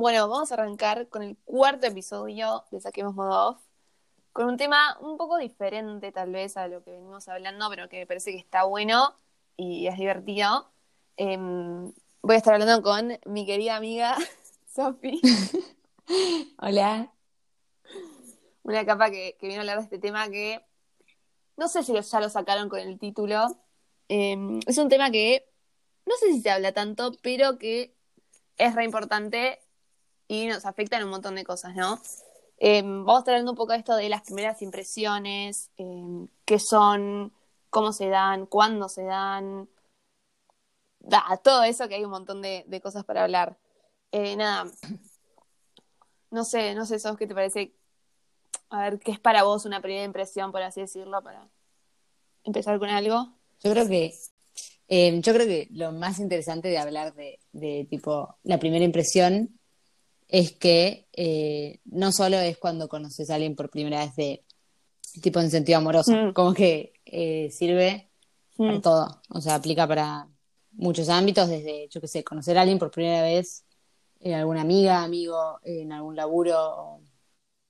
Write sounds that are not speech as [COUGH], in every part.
Bueno, vamos a arrancar con el cuarto episodio de Saquemos Modo Off, con un tema un poco diferente tal vez a lo que venimos hablando, pero que me parece que está bueno y es divertido. Em, voy a estar hablando con mi querida amiga [LAUGHS] Sofi. [LAUGHS] Hola. Una capa que, que viene a hablar de este tema que no sé si ya lo sacaron con el título. Em, es un tema que no sé si se habla tanto, pero que es re importante y nos afecta en un montón de cosas, ¿no? Em, vamos a estar hablando un poco de esto de las primeras impresiones, em, qué son, cómo se dan, cuándo se dan, da, todo eso que hay un montón de, de cosas para hablar. Eh, nada, no sé, no sé, ¿sos qué te parece? A ver, ¿qué es para vos una primera impresión, por así decirlo, para empezar con algo? Yo creo que eh, yo creo que lo más interesante de hablar de, de tipo la primera impresión es que eh, no solo es cuando conoces a alguien por primera vez de tipo en sentido amoroso, Mm. como que eh, sirve para Mm, todo, o sea, aplica para muchos ámbitos, desde, yo qué sé, conocer a alguien por primera vez, en alguna amiga, amigo, en algún laburo,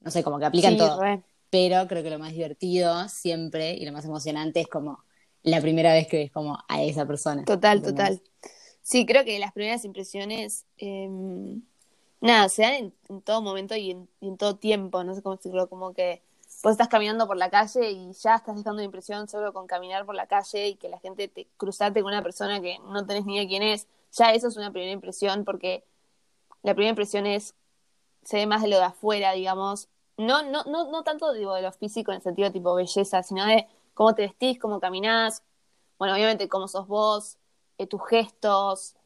no sé, como que aplica en sí, todo. re. Pero creo que lo más divertido siempre y lo más emocionante es como la primera vez que ves como a esa persona. Total, total. Sí, creo que las primeras impresiones, em, nada, se dan en, en todo momento y en, y en todo tiempo, no sé cómo decirlo, como que vos estás caminando por la calle y ya estás dejando una impresión solo con caminar por la calle y que la gente te cruzarte con una persona que no tenés ni idea quién es, ya eso es una primera impresión porque la primera impresión es, se ve más de lo de afuera, digamos, no, no, no, no tanto digo, de lo físico en el sentido tipo belleza, sino de cómo te vestís, cómo caminás, bueno, obviamente cómo sos vos, eh, tus gestos,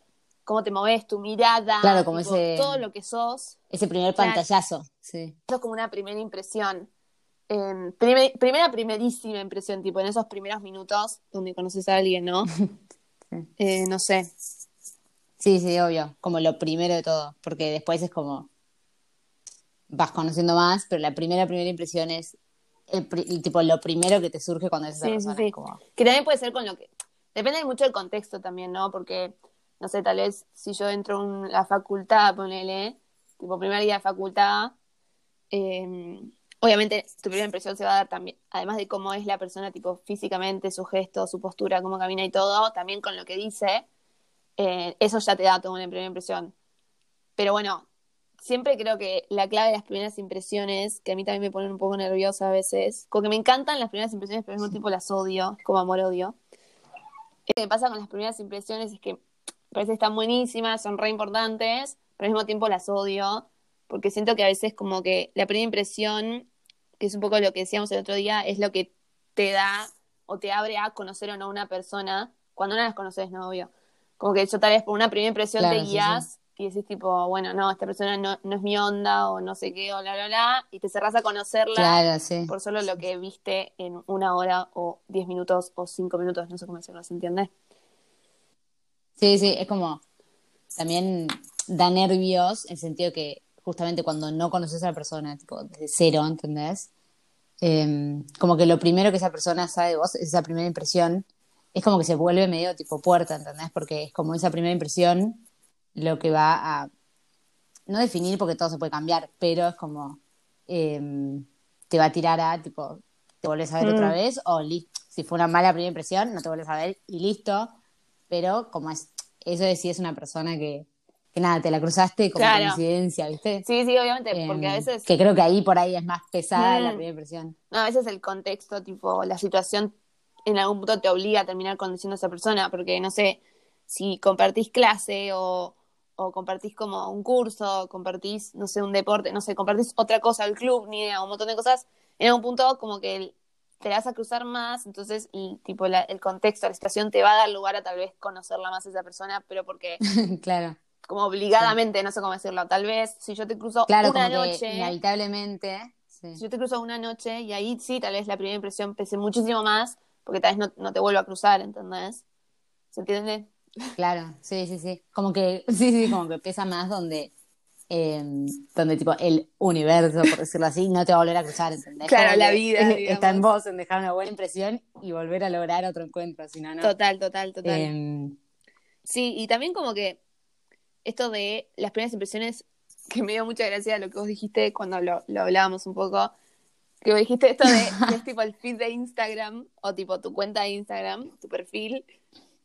cómo te moves, tu mirada, Claro, como tipo, ese- todo lo que sos, Ese primer Claro. pantallazo, sí. eso es como una primera impresión. Em, primer- primera, primerísima impresión, tipo en esos primeros minutos donde conoces a alguien, ¿no? [LAUGHS] Eh, no sé. Sí, sí, obvio, como lo primero de todo, porque después es como vas conociendo más, pero la primera, primera impresión es el, tipo lo primero que te surge cuando ves a esa Sí, persona. sí. es como- Que también puede ser con lo que. Depende mucho del contexto también, ¿no? Porque, no sé, tal vez si yo entro a un- la facultad, ponele, tipo primer día de facultad, eh, obviamente tu primera impresión se va a dar también, además de cómo es la persona, tipo físicamente, su gesto, su postura, cómo camina y todo, también con lo que dice, eh, eso ya te da toda una primera impresión. Pero bueno, siempre creo que la clave de las primeras impresiones, que a mí también me ponen un poco nerviosa a veces, como que me encantan las primeras impresiones, pero al mismo tiempo las odio, como amor-odio. Lo que me pasa con las primeras impresiones es que parece que están buenísimas, son re importantes, pero al mismo tiempo las odio, porque siento que a veces como que la primera impresión, que es un poco lo que decíamos el otro día, es lo que te da o te abre a conocer o no a una persona cuando no las conoces, no obvio. Como que yo tal vez por una primera impresión Claro, te sí, guías y decís tipo, bueno, no, esta persona no, no es mi onda o no sé qué o bla, bla, bla, y te cerrás a conocerla Claro, sí. por solo lo que viste en una hora o diez minutos o cinco minutos, no sé cómo decirlo, ¿se entiende? Sí, sí, es como también da nervios en el sentido que justamente cuando no conoces a la persona, tipo desde cero, ¿entendés? Eh, como que lo primero que esa persona sabe de vos, esa primera impresión, es como que se vuelve medio tipo puerta, ¿entendés? Porque es como esa primera impresión lo que va a, no definir porque todo se puede cambiar, pero es como eh, te va a tirar a tipo, te vuelves a ver Mm. otra vez o li- si fue una mala primera impresión, no te vuelves a ver y listo, pero como es, eso de si es una persona que, que nada, te la cruzaste como Claro. coincidencia, ¿viste? Sí, sí, obviamente, porque a Em, veces, Que creo que ahí por ahí es más pesada la Mm. primera impresión. no, a veces el contexto, tipo, la situación en algún punto te obliga a terminar conociendo a esa persona, porque no sé, si compartís clase o, o compartís como un curso, compartís, no sé, un deporte, no sé, compartís otra cosa, el club, ni idea, un montón de cosas, en algún punto como que el- te la vas a cruzar más, entonces y, tipo la- el contexto, la situación te va a dar lugar a tal vez conocerla más a esa persona, pero porque [LAUGHS] claro. como obligadamente, no sé cómo decirlo, tal vez si yo te cruzo Claro, una como que noche, inevitablemente. sí. si yo te cruzo una noche y ahí sí, tal vez la primera impresión pese muchísimo más, porque tal vez no, no te vuelvo a cruzar, ¿entendés? ¿Se entiende? Claro, sí, sí, sí. Como que, [LAUGHS] sí, sí, como que pesa más donde, eh, donde tipo el universo, por decirlo así, no te va a volver a cruzar, ¿entendés? Claro, la vida, [LAUGHS] Está en vos, en dejar una buena impresión y volver a lograr otro encuentro, si no, no. Total, total, total. Eh, Sí, y también como que esto de las primeras impresiones que me dio mucha gracia lo que vos dijiste cuando lo, lo hablábamos un poco, que vos dijiste esto de [LAUGHS] que es tipo el feed de Instagram o tipo tu cuenta de Instagram, tu perfil,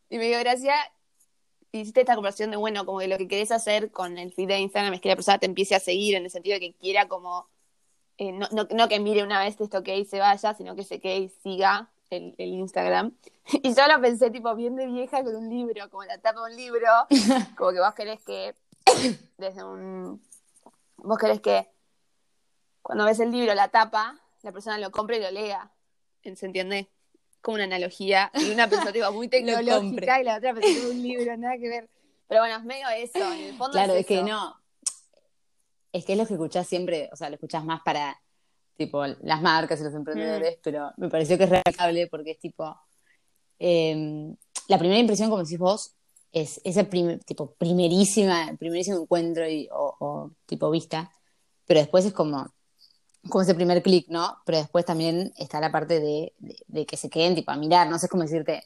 y me dio gracia hiciste esta conversación de, bueno, como que lo que querés hacer con el feed de Instagram es que la persona te empiece a seguir en el sentido de que quiera como, eh, no, no, no, que mire una vez esto que y se vaya, sino que se quede y siga el, el, Instagram. [LAUGHS] Y yo lo pensé tipo bien de vieja con un libro, como la tapa de un libro, [LAUGHS] como que vos querés que, [COUGHS] desde un, vos querés que cuando ves el libro, la tapa, la persona lo compre y lo lea, ¿se entiende? Como una analogía y una perspectiva muy [LAUGHS] tecnológica y la otra perspectiva un libro, nada que ver. Pero bueno, es medio eso, en el fondo Claro, es, es que no. Es que es lo que escuchás siempre, o sea, lo escuchás más para tipo las marcas y los emprendedores, mm. pero me pareció que es remarcable porque es tipo eh, la primera impresión, como decís vos, es esa prim tipo primerísima, primerísimo encuentro y, o, o tipo vista, pero después es como como ese primer clic, ¿no? Pero después también está la parte de, de, que se queden tipo a mirar, no sé cómo decirte,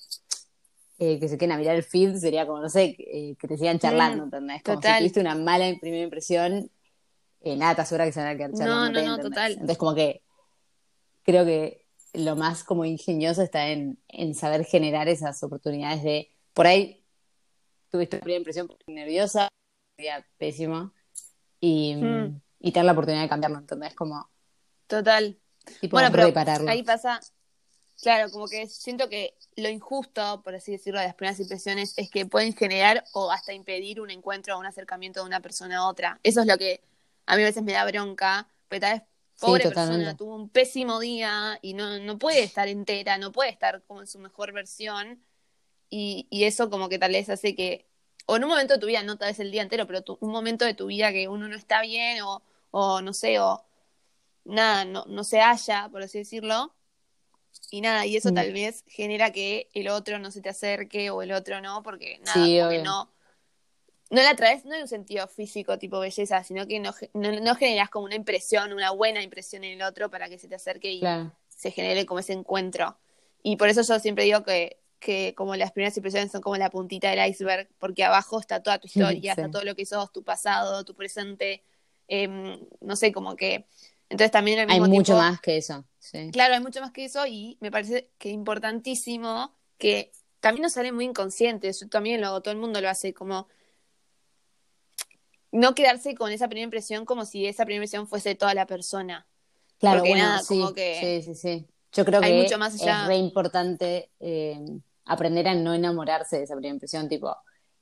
eh, que se queden a mirar el feed, sería como, no sé, eh, que te sigan charlando, ¿entendés? Como si tuviste una mala primera impresión, eh, nada te asegura que se van a quedar charlando. No, no, no, total. Entonces como que creo que lo más como ingenioso está en, en saber generar esas oportunidades de, por ahí tuviste una primera impresión nerviosa, sería pésimo, y, mm. y tener la oportunidad de cambiarlo, ¿entendés? Como Total. bueno, pero ahí pasa, claro, como que siento que lo injusto, por así decirlo, de las primeras impresiones es que pueden generar o hasta impedir un encuentro o un acercamiento de una persona a otra. Eso es lo que a mí a veces me da bronca, pero tal vez pobre persona tuvo un pésimo día y no, no puede estar entera, no puede estar como en su mejor versión y, y eso como que tal vez hace que, o en un momento de tu vida, no tal vez el día entero, pero un momento de tu vida que uno no está bien o, o no sé, o nada, no, no se halla, por así decirlo. Y nada, y eso mm. tal vez genera que el otro no se te acerque o el otro no, porque nada, porque no, no la traes, no en un sentido físico tipo belleza, sino que no, no, generas como una impresión, una buena impresión en el otro para que se te acerque y se genere como ese encuentro. Y por eso yo siempre digo que, que como las primeras impresiones son como la puntita del iceberg, porque abajo está toda tu historia, está todo lo que sos, tu pasado, tu presente, em, no sé, como que entonces también al mismo Hay mucho más que eso. Claro, hay mucho más que eso y me parece que es importantísimo que también nos sale muy inconsciente, yo también lo hago, todo el mundo lo hace, como no quedarse con esa primera impresión como si esa primera impresión fuese toda la persona. Claro, bueno, sí, como que sí, sí, sí. Yo creo que mucho más es re importante eh, aprender a no enamorarse de esa primera impresión, tipo,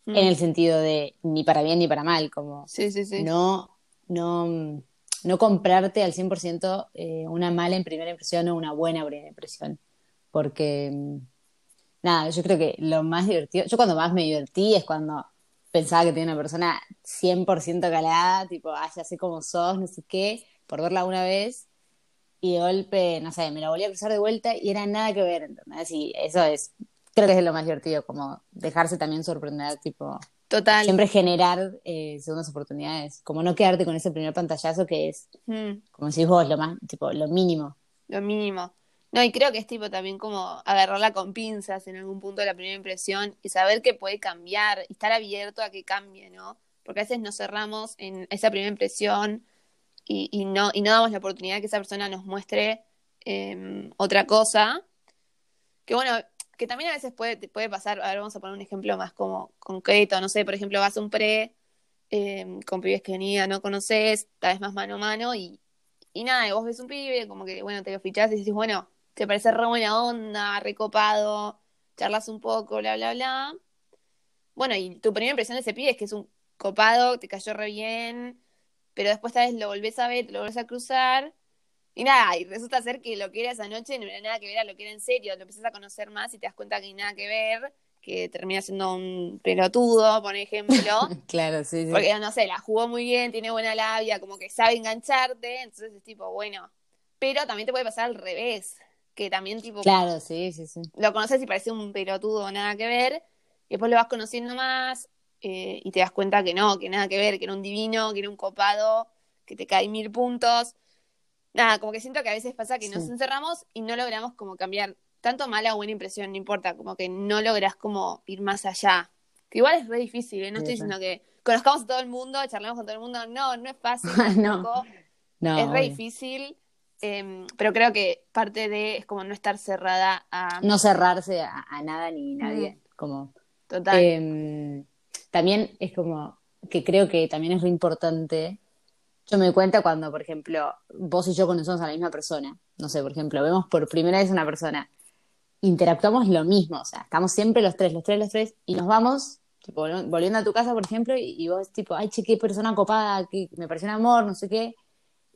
mm. en el sentido de ni para bien ni para mal, como sí, sí, sí. no, no no comprarte al 100% eh, una mala en primera impresión o una buena primera impresión. Porque, mm, nada, yo creo que lo más divertido, yo cuando más me divertí es cuando pensaba que tenía una persona 100% calada, tipo, ay, ya sé cómo sos, no sé qué, por verla una vez, y de golpe, no sé, me la volví a cruzar de vuelta y era nada que ver, ¿entendés? Y eso es, creo que es lo más divertido, como dejarse también sorprender, tipo, Total. Siempre generar eh, segundas oportunidades. Como no quedarte con ese primer pantallazo que es, mm. como decís vos, lo más, tipo, lo mínimo. Lo mínimo. No, y creo que es tipo también como agarrarla con pinzas en algún punto de la primera impresión y saber que puede cambiar y estar abierto a que cambie, ¿no? Porque a veces nos cerramos en esa primera impresión y, y no, y no damos la oportunidad que esa persona nos muestre em, otra cosa. Que bueno, que también a veces puede, puede pasar, a ver, vamos a poner un ejemplo más como concreto, no sé, por ejemplo, vas a un pre eh, con pibes que venía, no conoces, tal vez más mano a mano, y, y nada, y vos ves un pibe, como que, bueno, te lo fichás y dices, bueno, te parece re buena onda, recopado, charlas un poco, bla, bla, bla. Bueno, y tu primera impresión de ese pibe es que es un copado, te cayó re bien, pero después tal vez lo volvés a ver, lo volvés a cruzar, y nada, y resulta ser que lo que era esa noche no era nada que ver a lo que era en serio. Lo empezás a conocer más y te das cuenta que hay nada que ver, que termina siendo un pelotudo, por ejemplo. [LAUGHS] claro, sí, sí. Porque, no sé, la jugó muy bien, tiene buena labia, como que sabe engancharte, entonces es tipo, bueno. Pero también te puede pasar al revés, que también tipo... Claro, sí, sí, sí. Lo conoces y parece un pelotudo, nada que ver, y después lo vas conociendo más eh, y te das cuenta que no, que nada que ver, que era un divino, que era un copado, que te cae mil puntos nada, como que siento que a veces pasa que nos encerramos y no logramos como cambiar tanto mala o buena impresión, no importa, como que no logras como ir más allá. Que igual es re difícil, ¿eh? No Sí, estoy diciendo que conozcamos a todo el mundo, charlemos con todo el mundo. No, no es fácil. [LAUGHS] No. tampoco. No, es re obvio. difícil. em, pero creo que parte de es como no estar cerrada a. No cerrarse a, a nada ni nadie. Como Total. Eh, también es como que creo que también es re importante. Yo me doy cuenta cuando, por ejemplo, vos y yo conocemos a la misma persona. No sé, por ejemplo, vemos por primera vez a una persona. Interactuamos lo mismo, o sea, estamos siempre los tres, los tres, los tres, y nos vamos, tipo, vol- volviendo a tu casa, por ejemplo, y, y vos, tipo, ay, che, qué persona copada, que me pareció un amor, no sé qué.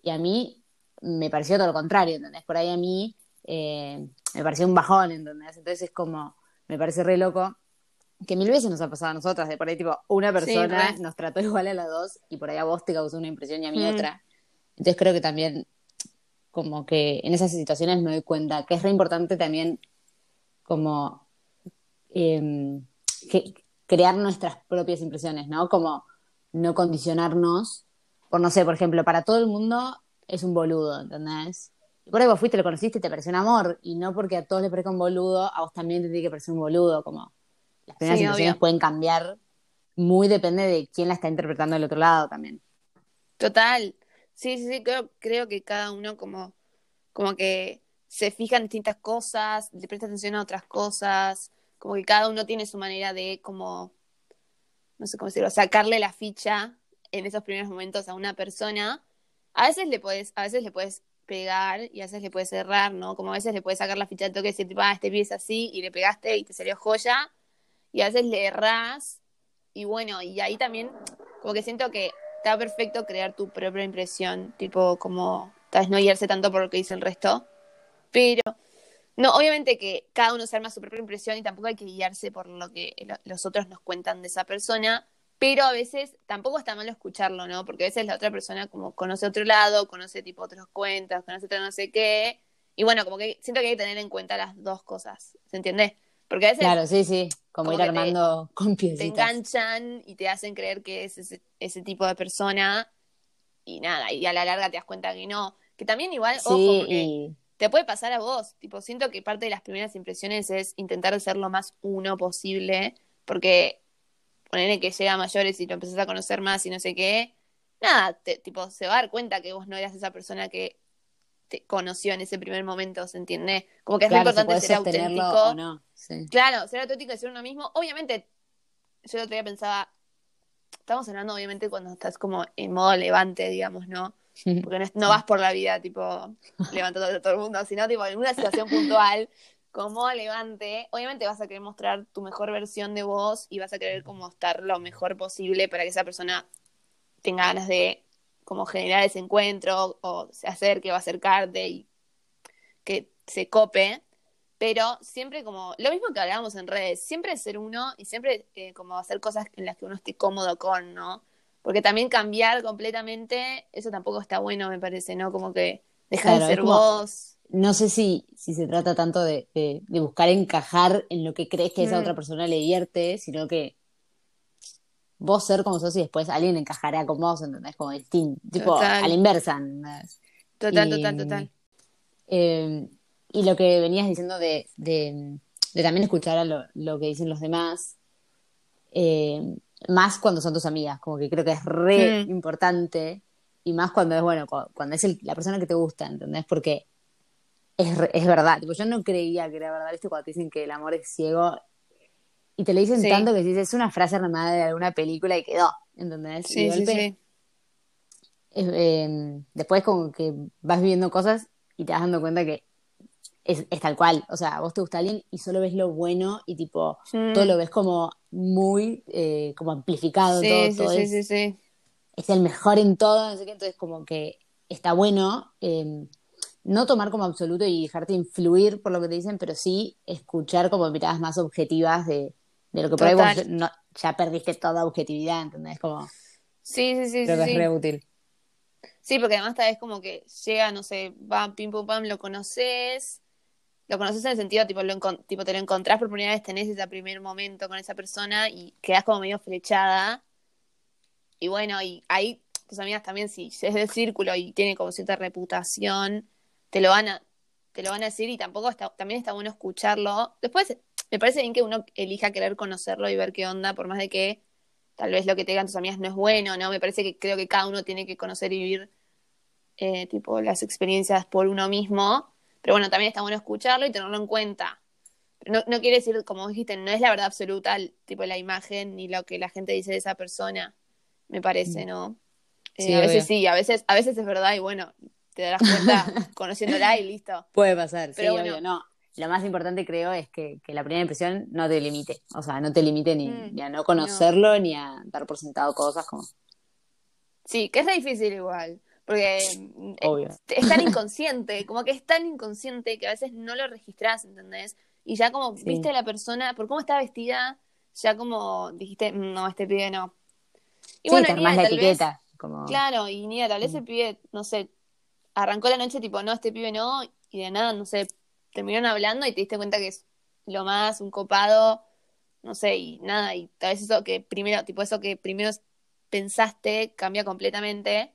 Y a mí me pareció todo lo contrario, ¿entendés? Por ahí a mí eh, me pareció un bajón, ¿entendés? Entonces es como, me parece re loco que mil veces nos ha pasado a nosotras, de por ahí, tipo, una persona nos trató igual a las dos y por ahí a vos te causó una impresión y a mí Mm. otra. Entonces creo que también, como que en esas situaciones me doy cuenta que es re importante también, como, em, que- crear nuestras propias impresiones, ¿no? Como no condicionarnos por, no sé, por ejemplo, para todo el mundo es un boludo, ¿entendés? Y por ahí vos fuiste, lo conociste y te pareció un amor, y no porque a todos les parezca un boludo, a vos también te tiene que parecer un boludo, como las primeras Sí, impresiones obvio. pueden cambiar, muy depende de quién la está interpretando del otro lado también. Total. Sí, sí, sí, creo, creo que cada uno como, como que se fija en distintas cosas, le presta atención a otras cosas, como que cada uno tiene su manera de como, no sé cómo decirlo, sacarle la ficha en esos primeros momentos a una persona. A veces le puedes, a veces le puedes pegar y a veces le puedes cerrar, ¿no? Como a veces le puedes sacar la ficha de toque y decir, ah, este pibe es así, y le pegaste y te salió joya, y a veces le errás, y bueno, y ahí también, como que siento que está perfecto crear tu propia impresión, tipo, como, tal vez no guiarse tanto por lo que dice el resto, pero, no, obviamente que cada uno se arma su propia impresión y tampoco hay que guiarse por lo que lo- los otros nos cuentan de esa persona, pero a veces tampoco está malo escucharlo, ¿no? Porque a veces la otra persona como conoce otro lado, conoce tipo otros cuentos, conoce otro no sé qué, y bueno, como que siento que hay que tener en cuenta las dos cosas, ¿se entiende? Porque a veces Claro, sí, sí, como, como ir te- armando [LAUGHS] con te piecitas. enganchan y te hacen creer que es ese, ese tipo de persona y nada, y a la larga te das cuenta que no. Que también igual, ojo, porque y te puede pasar a vos. Tipo, siento que parte de las primeras impresiones es intentar ser lo más uno posible, porque ponerle que llega a mayores y lo empezás a conocer más y no sé qué, nada, te- tipo, se va a dar cuenta que vos no eras esa persona que te conoció en ese primer momento, ¿se entiende? Como que es muy importante ser auténtico. o no. Sí. Claro, ser auténtico y ser uno mismo. Obviamente, yo el otro día pensaba, estamos hablando obviamente cuando estás como en modo levante, digamos, ¿no? Porque no, es- no vas por la vida, tipo, levantando a todo el mundo, sino, tipo, en una situación puntual, como levante, obviamente vas a querer mostrar tu mejor versión de vos y vas a querer como estar lo mejor posible para que esa persona tenga ganas de como generar ese encuentro o se acerque o acercarte y que se cope, pero siempre como, lo mismo que hablábamos en redes, siempre ser uno y siempre eh, como hacer cosas en las que uno esté cómodo con, ¿no? Porque también cambiar completamente, eso tampoco está bueno, me parece, ¿no? Como que dejar Claro, de ser como- vos. No sé si, si se trata tanto de, de- de buscar encajar en lo que crees que a esa Mm. otra persona le divierte, sino que vos ser como sos y después alguien encajará con vos, ¿entendés? Como el team, tipo Total. a la inversa, ¿entendés? Total, Y, total, total. Eh, y lo que venías diciendo de, de, de también escuchar a lo, lo que dicen los demás, eh, más cuando son tus amigas, como que creo que es re Mm. importante, y más cuando es, bueno, cu- cuando es el- la persona que te gusta, ¿entendés? Porque es, es verdad, tipo, yo no creía que era verdad, ¿viste? Cuando te dicen que el amor es ciego, y te lo dicen Sí. tanto que dices, es una frase armada de alguna película y quedó, ¿entendés? Y Sí, de sí, golpe, sí. eh, después como que vas viviendo cosas y te vas dando cuenta que es, es tal cual. O sea, vos te gusta alguien y solo ves lo bueno y tipo, Mm. todo lo ves como muy eh, como amplificado, Sí, todo, sí, todo sí, es, sí, sí. es el mejor en todo, no sé qué, entonces como que está bueno eh, no tomar como absoluto y dejarte influir por lo que te dicen, pero sí escuchar como miradas más objetivas de, de lo que por ahí Total. vos no- ya perdiste toda objetividad, ¿entendés? Como, Sí, sí, sí, creo sí, que es re útil. Sí, porque además tal vez como que llega, no sé, va pim pum pam, lo conoces, lo conoces en el sentido, tipo, lo tipo, te lo encontrás por primera vez, tenés ese primer momento con esa persona y quedás como medio flechada. Y bueno, y ahí tus amigas también, si es del círculo y tiene como cierta reputación, te lo van a, te lo van a decir y tampoco está, también está bueno escucharlo. Después me parece bien que uno elija querer conocerlo y ver qué onda, por más de que tal vez lo que te digan tus amigas no es bueno, ¿no? Me parece que creo que cada uno tiene que conocer y vivir eh, tipo las experiencias por uno mismo, pero bueno, también está bueno escucharlo y tenerlo en cuenta. No, no quiere decir, como dijiste, no es la verdad absoluta, tipo la imagen ni lo que la gente dice de esa persona, me parece, ¿no? Eh, Sí, a veces obvio. sí, a veces, a veces es verdad y bueno, te darás cuenta [LAUGHS] conociéndola y listo. Puede pasar, Pero sí, bueno. obvio, no. Lo más importante creo es que, que la primera impresión no te limite. O sea, no te limite ni, Mm, ni a no conocerlo, ni a dar por sentado cosas como Sí, que es re difícil igual, porque eh, obvio. es tan [LAUGHS] inconsciente, como que es tan inconsciente que a veces no lo registrás, ¿entendés? Y ya como Sí. viste a la persona, por cómo está vestida, ya como dijiste, "Mm, no, este pibe no. Y sí, bueno, te la tal vez- etiqueta. Como... claro, y Nia, tal vez Mm. el pibe, no sé, arrancó la noche tipo, no, este pibe no, y de nada, no sé, terminaron hablando y te diste cuenta que es lo más, un copado, no sé, y nada, y tal vez eso que primero, tipo eso que primero pensaste cambia completamente.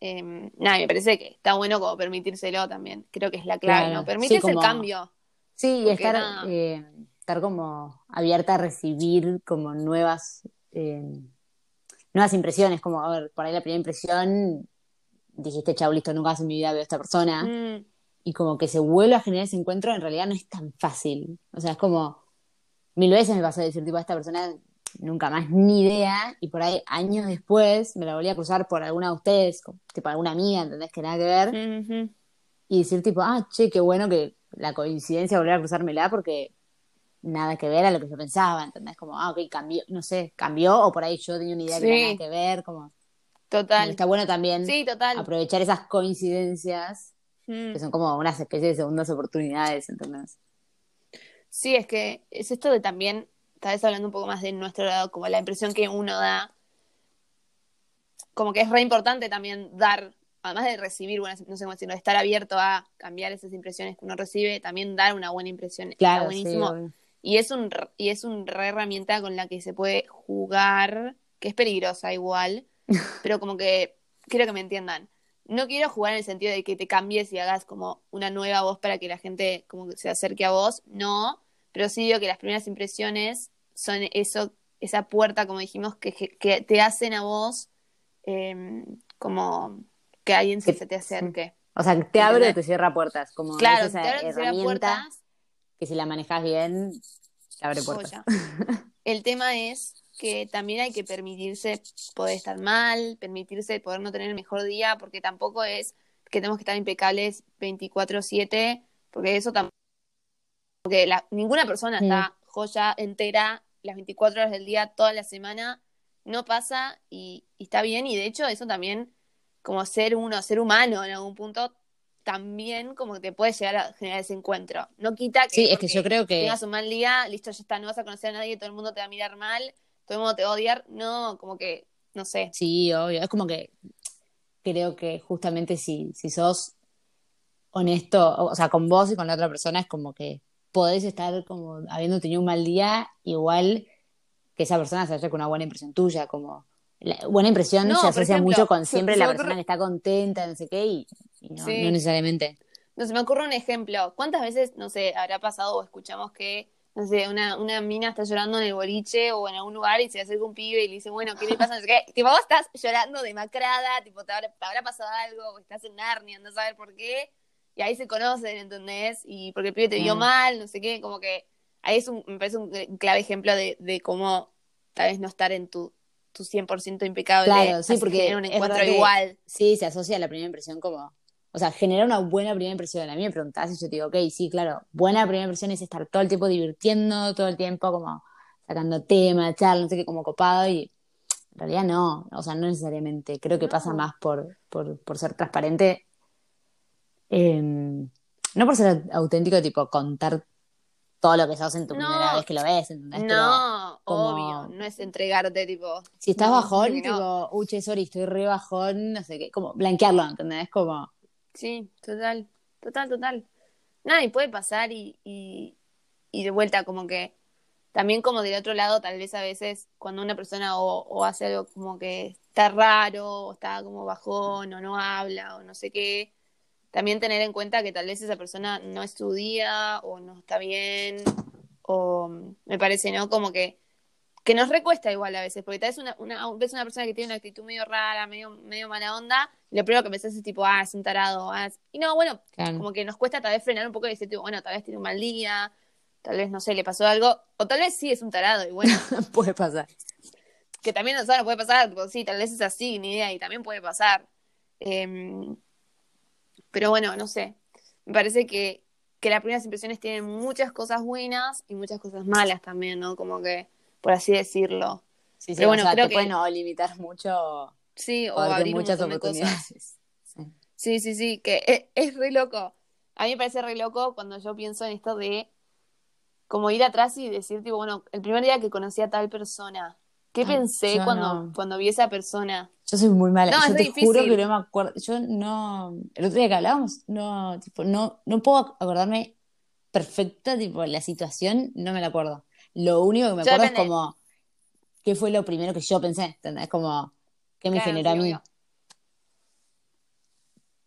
Eh, nada, me parece que está bueno como permitírselo también, creo que es la clave, Claro, ¿no? sí, Permitirse como- el cambio. Sí, y estar, nada. eh, estar como abierta a recibir como nuevas, eh, nuevas impresiones, como, a ver, por ahí la primera impresión, dijiste, chau, listo, nunca más en mi vida veo a esta persona, Mm, y como que se vuelve a generar ese encuentro, en realidad no es tan fácil. O sea, es como, mil veces me pasó de decir, tipo, a esta persona nunca más ni idea, y por ahí años después me la volví a cruzar por alguna de ustedes, tipo alguna amiga, ¿entendés? Que nada que ver, y decir tipo, ah, che, qué bueno que la coincidencia de volver a cruzármela porque nada que ver a lo que yo pensaba, ¿entendés? Como, ah, ok, cambió, no sé, cambió o por ahí yo tenía una idea que Sí. no nada que ver, como, que Total. está bueno también Sí, total. aprovechar esas coincidencias Mm. que son como unas especies de segundas oportunidades, ¿entendés? Sí, es que es esto de también, tal vez hablando un poco más de nuestro lado, como la impresión que uno da, como que es re importante también dar, además de recibir buenas, no sé cómo decirlo, de estar abierto a cambiar esas impresiones que uno recibe, también dar una buena impresión. Claro, sí, buenísimo. obvio. y es un y es un re herramienta con la que se puede jugar, que es peligrosa igual, [LAUGHS] pero como que quiero que me entiendan. No quiero jugar en el sentido de que te cambies y hagas como una nueva voz para que la gente como que se acerque a vos, no, pero sí digo que las primeras impresiones son eso, esa puerta, como dijimos, que, que te hacen a vos eh, como que alguien se, Que- se te acerque. O sea, te abre o ¿Entendés? te cierra puertas, como Claro, te cierran herramienta puertas que si la manejas bien, te abre puertas. joya. [LAUGHS] El tema es que también hay que permitirse poder estar mal, permitirse poder no tener el mejor día, porque tampoco es que tenemos que estar impecables 24/7, porque eso tampoco... Porque la- ninguna persona Mm. está joya entera las 24 horas del día, toda la semana, no pasa y, y está bien, y de hecho eso también, como ser uno, ser humano en algún punto, también como que te puede llegar a generar ese encuentro. No quita que... Sí, es que yo creo que tengas un mal día, listo, ya está, no vas a conocer a nadie, todo el mundo te va a mirar mal, todo el mundo te va a odiar, no, como que, no sé. Sí, obvio. Es como que creo que justamente si, si sos honesto, o sea, con vos y con la otra persona, es como que podés estar como habiendo tenido un mal día, igual que esa persona se vaya con una buena impresión tuya, como la buena impresión No, se asocia ejemplo, mucho con siempre la persona que está contenta, no sé qué, y, y no, Sí. no necesariamente. No se me ocurre un ejemplo. ¿Cuántas veces, no sé, habrá pasado o escuchamos que, no sé, una, una mina está llorando en el boliche o en algún lugar y se acerca un pibe y le dice, bueno, ¿qué le pasa? No sé qué. [LAUGHS] Tipo, vos estás llorando demacrada, tipo, te habrá, te habrá pasado algo, o estás en Narnia, no sabes por qué. Y ahí se conocen, ¿entendés? Y porque el pibe te vio Mm. mal, no sé qué, como que ahí es un, me parece un clave ejemplo de, de cómo tal vez no estar en tu, tu 100% impecable. Claro, sí, porque un encuentro igual. Sí, se asocia a la primera impresión como, o sea, generar una buena primera impresión. A mí me preguntás y yo te digo, ok, sí, claro, buena primera impresión es estar todo el tiempo divirtiendo, todo el tiempo como sacando tema, charla, no sé qué, como copado y en realidad no, o sea, no necesariamente. Creo que pasa más por, por, por ser transparente, eh, no por ser auténtico, tipo contar todo lo que sos en tu No. primera vez que lo ves, No, como- obvio, no es entregarte, tipo. si estás no, bajón, no. tipo, uche, sorry, estoy re bajón, no sé qué, como blanquearlo, ¿entendés? Como... Sí, total, total, total. Nada, y puede pasar y, y, y de vuelta, como que también como del otro lado, tal vez a veces cuando una persona o, o hace algo como que está raro, o está como bajón, o no habla, o no sé qué, también tener en cuenta que tal vez esa persona no es su día, o no está bien, o me parece, ¿no? Como que, que nos recuesta igual a veces, porque tal vez una, una, ves una persona que tiene una actitud medio rara, medio, medio mala onda, y lo primero que pensás es tipo, ah, es un tarado, ah, y no, bueno, Claro. como que nos cuesta tal vez frenar un poco y decir, tipo, bueno, tal vez tiene un mal día, tal vez, no sé, le pasó algo, o tal vez sí es un tarado, y bueno, [LAUGHS] Puede pasar. que también o sea, no puede pasar, tipo, sí, tal vez es así, ni idea, y también puede pasar. Em, pero bueno, no sé, me parece que, que las primeras impresiones tienen muchas cosas buenas y muchas cosas malas también, ¿no? Como que, por así decirlo. Sí, sí, Pero bueno, o sea, creo te que- pueden o limitar mucho Sí, o abrir un muchas cosas. oportunidades. [LAUGHS] Sí. Sí, sí, sí, que es, es re loco. A mí me parece re loco cuando yo pienso en esto de como ir atrás y decir, tipo, bueno, el primer día que conocí a tal persona, ¿qué pensé yo cuando, no. cuando vi a esa persona? Yo soy muy mala. No, yo es te difícil. juro que no me acuerdo. Yo no. El otro día que hablábamos, no, tipo, no, no puedo acordarme perfecta, tipo, la situación, no me la acuerdo. Lo único que me Yo acuerdo es como qué fue lo primero que yo pensé, ¿entendés? Como qué me Claro, generó a mí.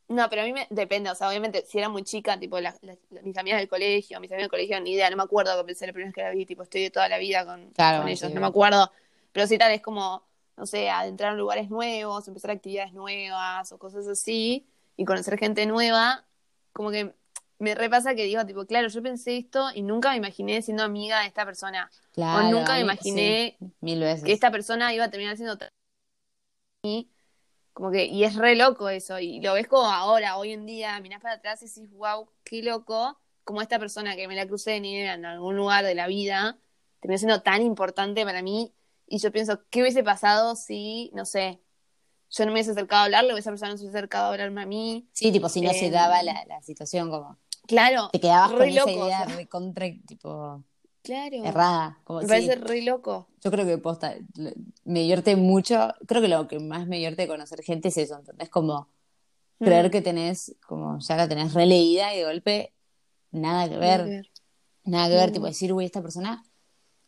No, pero a mí me depende, o sea, obviamente, si era muy chica, tipo, las- mis amigas del colegio, mis amigos del colegio, ni idea, no me acuerdo que pensé la primera vez que la vi, tipo, estoy de toda la vida con, Claro, con bueno, ellos, sí, no me acuerdo. Pero sí, tal vez como, no sé, adentrar en lugares nuevos, empezar actividades nuevas o cosas así, y conocer gente nueva, como que me repasa que digo, tipo, claro, yo pensé esto y nunca me imaginé siendo amiga de esta persona. Claro, o nunca me imaginé sí, mil veces. que esta persona iba a terminar siendo y como que y es re loco eso y lo ves como ahora hoy en día mirás para atrás y decís wow qué loco como esta persona que me la crucé idea en algún lugar de la vida terminó siendo tan importante para mí y yo pienso qué hubiese pasado si no sé yo no me hubiese acercado a hablarle o esa persona no se hubiese acercado a hablarme a mí Sí, tipo, si no se Em, daba la, la situación, como claro te quedabas re con esa loco, idea o sea, recontra, tipo, claro errada. Como, me sí. parece re loco Yo creo que posta, me divierte mucho, creo que lo que más me divierte de conocer gente es eso, ¿entendés? Como creer Mm, que tenés, como ya la tenés releída y de golpe nada que nada ver, que ver. nada que ver, Mm. tipo decir, uy, esta persona,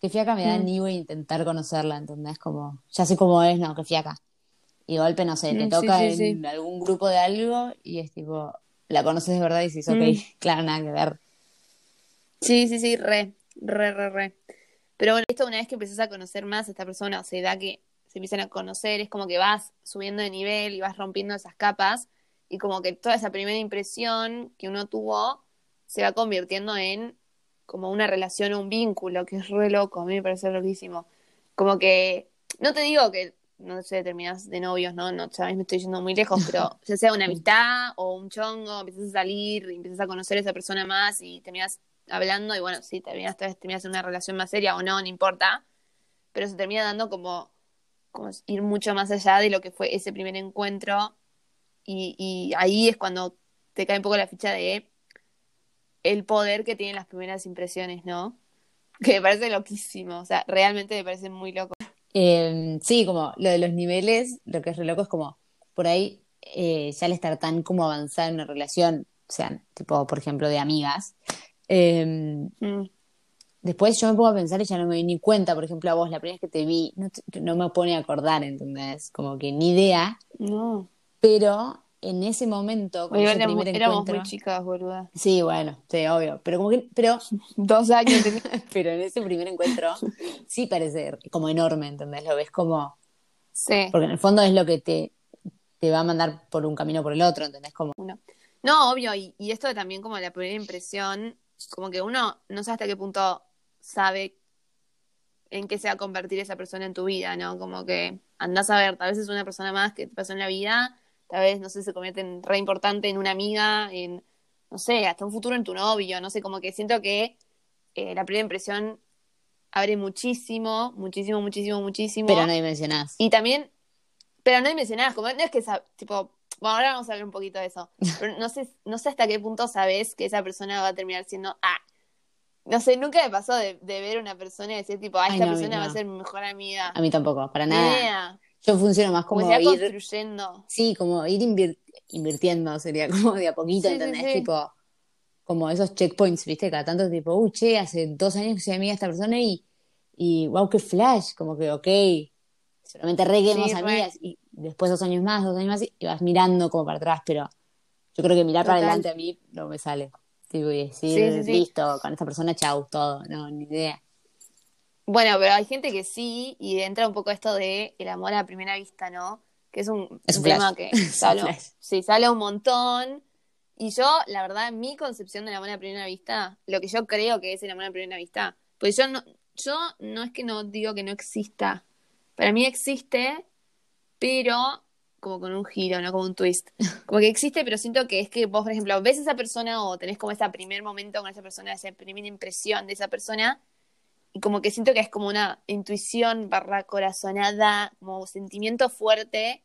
qué fiaca me da, Mm. ni voy a intentar conocerla, ¿entendés? Como, ya sé cómo es, no, qué fiaca. Y de golpe, no sé, te Mm, sí, toca sí, en sí. algún grupo de algo y es tipo, la conoces de verdad y dices, ok, Mm. [LAUGHS] claro, nada que ver. Sí, sí, sí, re, re, re, re. Pero bueno, esto una vez que empezás a conocer más a esta persona, o sea, da que se empiezan a conocer, es como que vas subiendo de nivel y vas rompiendo esas capas y como que toda esa primera impresión que uno tuvo se va convirtiendo en como una relación o un vínculo, que es re loco, a mí me parece loquísimo. Como que, no te digo que, no sé, terminás de novios, ¿no? No, sabes, me estoy yendo muy lejos, pero [LAUGHS] ya sea una amistad o un chongo, empiezas a salir, y empiezas a conocer a esa persona más y terminas hablando y bueno, sí, vez terminas en una relación más seria o no, no importa, pero se termina dando como, como ir mucho más allá de lo que fue ese primer encuentro y, y ahí es cuando te cae un poco la ficha de el poder que tienen las primeras impresiones, ¿no? [LAUGHS] Que me parece loquísimo, o sea, realmente me parece muy loco. Eh, sí, como lo de los niveles, lo que es re loco es como, por ahí, eh, ya al estar tan como avanzada en una relación, o sea, tipo, por ejemplo, de amigas, eh, Mm, después yo me pongo a pensar y ya no me doy ni cuenta, por ejemplo, a vos, la primera vez que te vi, no, te- no me pone a acordar, ¿entendés? Como que ni idea, no, pero en ese momento, con Oye, ese éramos, primer éramos encuentro, muy chicas, boluda. sí, bueno, sí, obvio, pero como que, pero, [LAUGHS] Dos años [LAUGHS] pero en ese primer encuentro sí parece como enorme, ¿entendés? Lo ves como, Sí. porque en el fondo es lo que te, te va a mandar por un camino o por el otro, ¿entendés? Como. No, obvio, y, y esto también como la primera impresión, como que uno no sé hasta qué punto sabe en qué se va a convertir esa persona en tu vida, ¿no? Como que andás a ver, tal vez es una persona más que te pasó en la vida, tal vez, no sé, se convierte en re importante en una amiga, en, no sé, hasta un futuro en tu novio, no sé, como que siento que eh, la primera impresión abre muchísimo, muchísimo, muchísimo, muchísimo. pero no dimensionás. Y también, pero no dimensionás, como no es que, tipo, bueno, ahora vamos a hablar un poquito de eso, [LAUGHS] pero no sé, no sé hasta qué punto sabes que esa persona va a terminar siendo, ah, no sé, nunca me pasó de, de ver una persona y decir, tipo, ah, Ay, esta no, persona va a ser mi mejor amiga. A mí tampoco, para nada. Yo funciono más Como como ir, construyendo. sí, como ir invir- invirtiendo, sería [LAUGHS] como de a poquito, Sí, ¿entendés? sí. Tipo, como esos checkpoints, ¿viste? Cada tanto tipo, uy, che, hace dos años que soy amiga de esta persona y, y wow, qué flash, como que, ok, solamente re que Sí, somos re. amigas y después dos años más, dos años más y vas mirando como para atrás, pero yo creo que mirar para adelante a mí no me sale. Tipo, y decir, Sí, sí, sí. listo, con esta persona, chau, todo. No, ni idea. Bueno, pero hay gente que sí, y entra un poco esto de el amor a primera vista, ¿no? Que es un, Es un tema flash. que [LAUGHS] flash. sí, habla un montón. Y yo, la verdad, mi concepción del amor a primera vista, lo que yo creo que es el amor a primera vista, pues yo no, yo no es que no digo que no exista. Para mí existe, pero como con un giro, no como un twist. [LAUGHS] Como que existe, pero siento que es que vos, por ejemplo, ves a esa persona o tenés como ese primer momento con esa persona, esa primera impresión de esa persona, y como que siento que es como una intuición barra corazonada, como sentimiento fuerte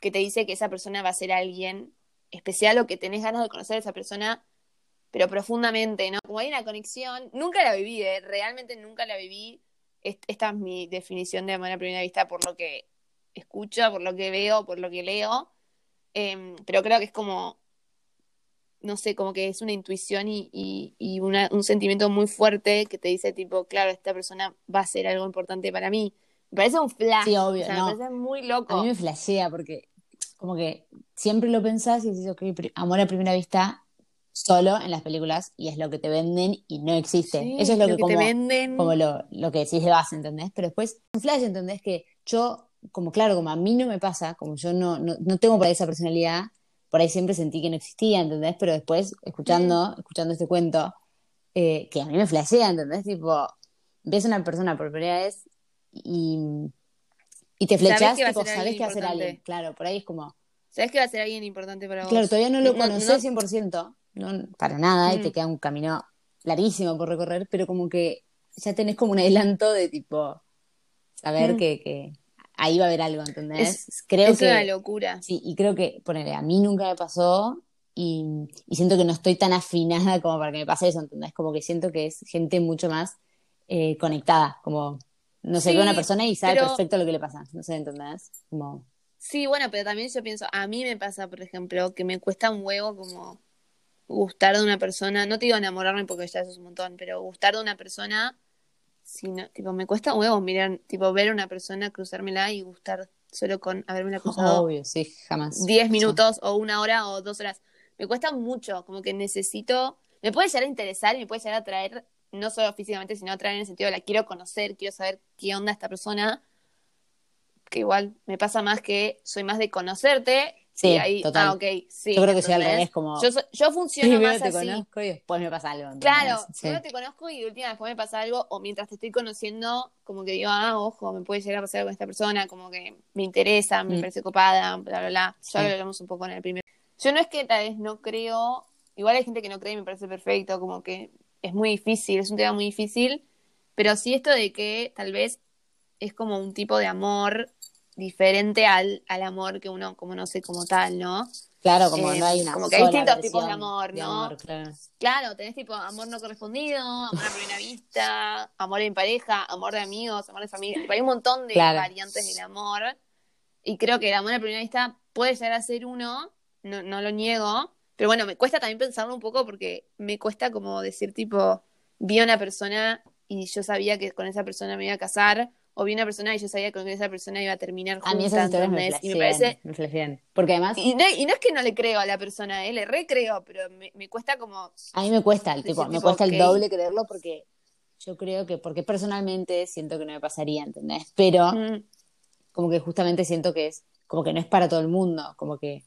que te dice que esa persona va a ser alguien especial o que tenés ganas de conocer a esa persona, pero profundamente, ¿no? Como hay una conexión, nunca la viví, ¿eh? realmente nunca la viví. Est- Esta es mi definición de amor a primera vista por lo que escucho, por lo que veo, por lo que leo, Em, pero creo que es como no sé, como que es una intuición y, y, y una- un sentimiento muy fuerte que te dice tipo, claro, esta persona va a ser algo importante para mí. Me parece un flash. Sí, obvio, o sea, no. me parece muy loco. A mí me flashea porque como que siempre lo pensás y dices, ok, amor a primera vista solo en las películas y es lo que te venden y no existe. Sí, Eso es lo, que, te como, venden. como lo, lo que decís de base, ¿entendés? Pero después, un flash, ¿entendés? Que yo, como claro, como a mí no me pasa, como yo no, no, no tengo por ahí esa personalidad, por ahí siempre sentí que no existía, ¿entendés? Pero después, escuchando, escuchando este cuento, eh, que a mí me flashea, ¿entendés? Tipo, ves a una persona por primera vez y, y te flechás, a tipo, sabés que va a ser alguien. Claro, por ahí es como, ¿Sabes que va a ser alguien importante para vos? claro, todavía no lo No- conocés no- 100%, no, para nada, y Mm. te queda un camino larguísimo por recorrer, pero como que ya tenés como un adelanto de tipo, saber Mm. que, que ahí va a haber algo, ¿entendés? Es- creo es que... una locura. Sí, y creo que, ponele, a mí nunca me pasó y, y siento que no estoy tan afinada como para que me pase eso, ¿entendés? Como que siento que es gente mucho más eh, conectada, como, no sé, Sí, ve una persona y sabe pero- perfecto lo que le pasa, no sé, ¿entendés? Como, Sí, bueno, pero también yo pienso, a mí me pasa, por ejemplo, que me cuesta un huevo como gustar de una persona, no te digo enamorarme porque ya eso es un montón, pero gustar de una persona, si no, tipo, me cuesta un huevo mirar, tipo, ver a una persona, cruzármela y gustar solo con haberme [LAUGHS] cruzado obvio, sí, jamás. 10 pasó. minutos o una hora o dos horas. Me cuesta mucho, como que necesito, me puede llegar a interesar y me puede llegar a atraer, no solo físicamente, sino atraer en el sentido de la quiero conocer, quiero saber qué onda esta persona, que igual me pasa más que soy más de conocerte Sí, y ahí, total. ah, ok, sí. Yo creo que sí, al revés, como Yo, yo [LAUGHS] funciono primero más te así. conozco y después me pasa algo. Claro, Sí. primero te conozco y de última después me pasa algo, o mientras te estoy conociendo, como que digo, ah, ojo, me puede llegar a pasar algo con esta persona, como que me interesa, me Mm. parece copada, bla, bla, bla. Sí. Ya lo hablamos un poco en el primer. Yo no es que tal vez no creo, igual hay gente que no cree y me parece perfecto, como que es muy difícil, es un tema muy difícil, pero sí esto de que tal vez es como un tipo de amor diferente al, al amor que uno, como no sé, como tal, ¿no? Claro, como Eh, no hay una como que hay distintos tipos de amor, ¿no? amor, claro. Claro, tenés tipo amor no correspondido, amor a primera vista, amor en pareja, amor de amigos, amor de familia. Hay un montón de Claro. variantes del amor. Y creo que el amor a primera vista puede llegar a ser uno, no, no lo niego. Pero bueno, me cuesta también pensarlo un poco porque me cuesta como decir tipo, vi a una persona y yo sabía que con esa persona me iba a casar, o vi una persona y yo sabía que con esa persona iba a terminar juntas, A mí esas historias me ¿entendés? Y flashean, me parece, me flashean. Porque además, y no, y no es que no le creo a la persona, ¿eh? le recreo, pero me, me cuesta como a mí me cuesta, el tipo, me cuesta el doble creerlo porque yo creo que, porque personalmente siento que no me pasaría, ¿entendés? Pero mm, como que justamente siento que es, como que no es para todo el mundo, como que